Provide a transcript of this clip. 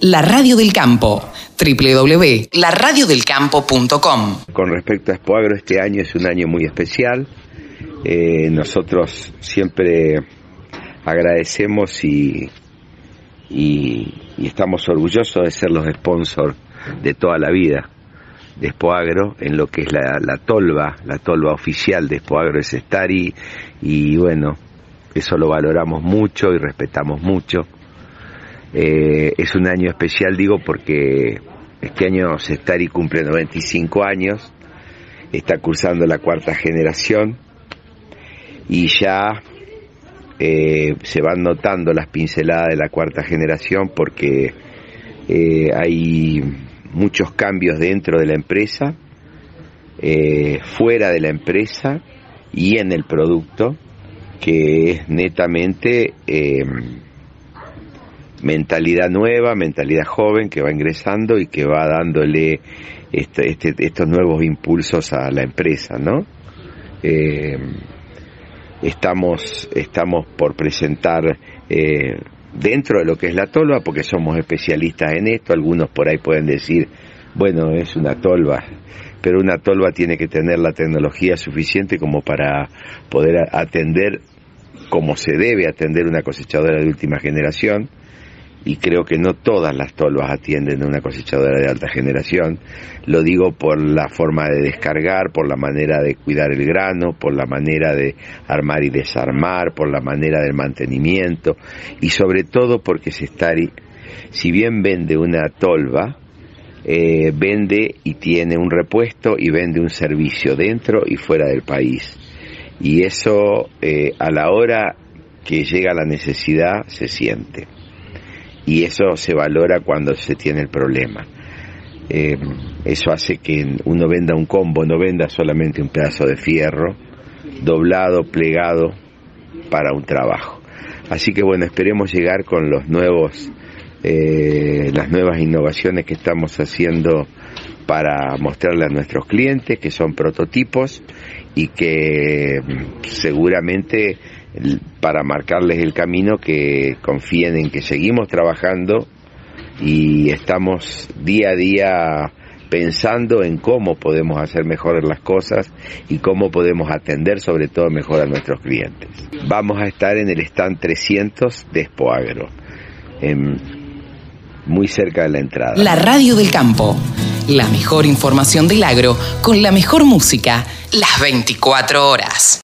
La Radio del Campo, www.laradiodelcampo.com. Con respecto a Expoagro, este año es un año muy especial. Eh, nosotros siempre agradecemos y, y, estamos orgullosos de ser los sponsors de toda la vida de Expoagro en lo que es la, la tolva, la tolva oficial de Expoagro es Stari y bueno, eso lo valoramos mucho y respetamos mucho. Eh, es un año especial, digo, porque este año Sestari cumple 95 años, está cursando la cuarta generación y ya eh, se van notando las pinceladas de la cuarta generación porque eh, hay muchos cambios dentro de la empresa, fuera de la empresa y en el producto, que es netamente mentalidad nueva, mentalidad joven que va ingresando y que va dándole este, este, estos nuevos impulsos a la empresa, ¿no? Eh, estamos, estamos por presentar eh, dentro de lo que es la tolva, porque somos especialistas en esto, algunos por ahí pueden decir, bueno, es una tolva, pero una tolva tiene que tener la tecnología suficiente como para poder atender como se debe atender una cosechadora de última generación, y creo que no todas las tolvas atienden a una cosechadora de alta generación. Lo digo por la forma de descargar, por la manera de cuidar el grano, por la manera de armar y desarmar, por la manera del mantenimiento y sobre todo porque se está, si bien vende una tolva, eh, vende y tiene un repuesto y vende un servicio dentro y fuera del país. Y eso eh, a la hora que llega la necesidad se siente y eso se valora cuando se tiene el problema. Eh, eso hace que uno venda un combo, no venda solamente un pedazo de fierro doblado, plegado para un trabajo. Así que bueno, esperemos llegar con los nuevos, eh, las nuevas innovaciones que estamos haciendo para mostrarle a nuestros clientes, que son prototipos y que seguramente para marcarles el camino que confíen en que seguimos trabajando y estamos día a día pensando en cómo podemos hacer mejor las cosas y cómo podemos atender sobre todo mejor a nuestros clientes. Vamos a estar en el stand 300 de Expoagro, muy cerca de la entrada. La radio del campo, la mejor información del agro con la mejor música, las 24 horas.